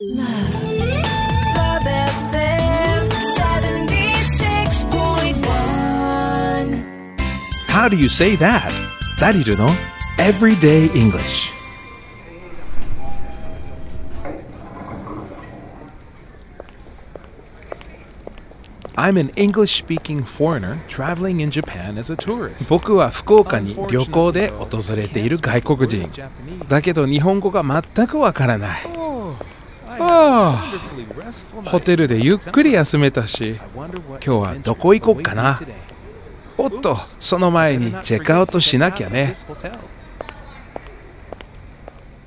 How do you say that? ダリルの Everyday English I'm an English-speaking foreigner traveling in Japan as a tourist. 僕は福岡に旅行で訪れている外国人。だけど日本語が全くわからない。ああ、ホテルでゆっくり休めたし、今日はどこ行こうかな。おっと、その前にチェックアウトしなきゃね。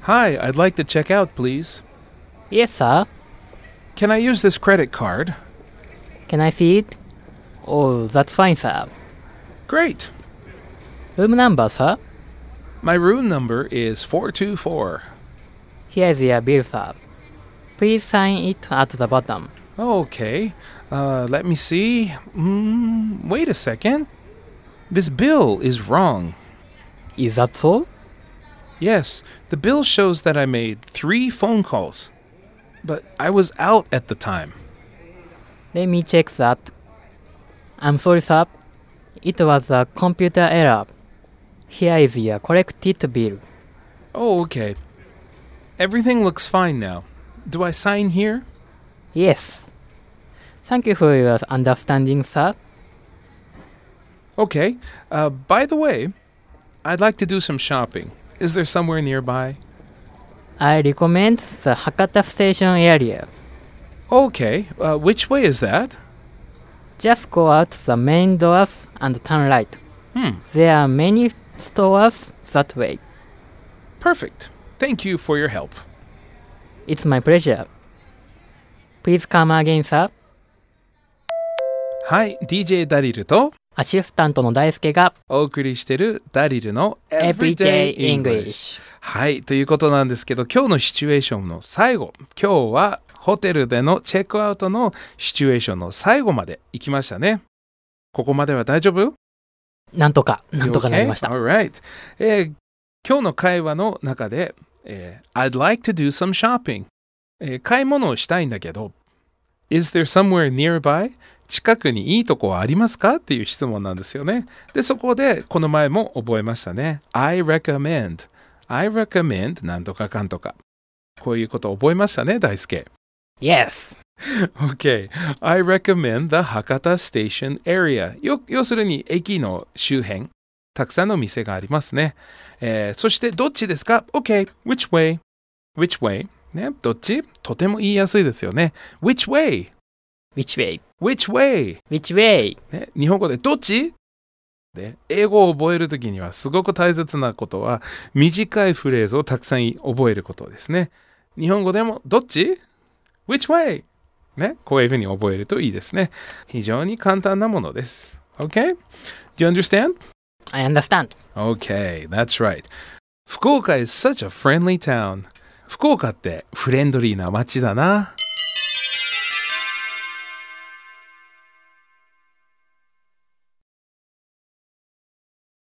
Hi, I'd like to check out, please. Yes, sir. Can I use this credit card? Can I see it? Oh, that's fine, sir. Great. Room number, sir? My room number is 424. Here is your bill, sir. Please sign it at the bottom. Okay. Uh, let me see. Mm, wait a second. This bill is wrong. Is that so? Yes, the bill shows that I made three phone calls. But I was out at the time. Let me check that. I'm sorry, sir. It was a computer error. Here is your corrected bill. Oh, okay. Everything looks fine now. Do I sign here? Yes. Thank you for your understanding, sir. Okay. Uh, by the way, I'd like to do some shopping. Is there somewhere nearby? I recommend the Hakata Station area. Okay. Uh, which way is that? Just go out the main doors and turn right. Hmm. There are many stores that way. Perfect. Thank you for your help. It's my pleasure. Please come again, sir. はい、DJ ダリルとアシスタントの大輔がお送りしてるダリルの Everyday English。はい、ということなんですけど、今日のシチュエーションの最後、今日はホテルでのチェックアウトのシチュエーションの最後まで行きましたね。ここまでは大丈夫？なんとか、なんとかなりました。Alright、えー今日の会話の中で、えー I'd like to do some shopping、えー買い物をしたいんだけど、Is there somewhere nearby? 近くにいいとこはありますかっていう質問なんですよね。で、そこでこの前も覚えましたね。I recommend. I recommend なんとかかんとか。こういうこと覚えましたね、大輔。Yes! Okay. I recommend the Hakata Station area. よ要するに駅の周辺。たくさんの店がありますね。えーそしてどっちですか ?Okay. Which way? Which way? ね、どっち？とても言いやすいですよね。Which way? Which way? Which way? Which way? ね、日本語でどっち？で英語を覚えるときにはすごく大切なことは短いフレーズをたくさん覚えることですね。日本語でもどっち ?Which way? ね、こういうふうに覚えるといいですね。非常に簡単なものです。Okay? Do you understand? I understand. Okay, that's right. 福岡 is such a friendly town. 福岡ってフレンドリーな街だな。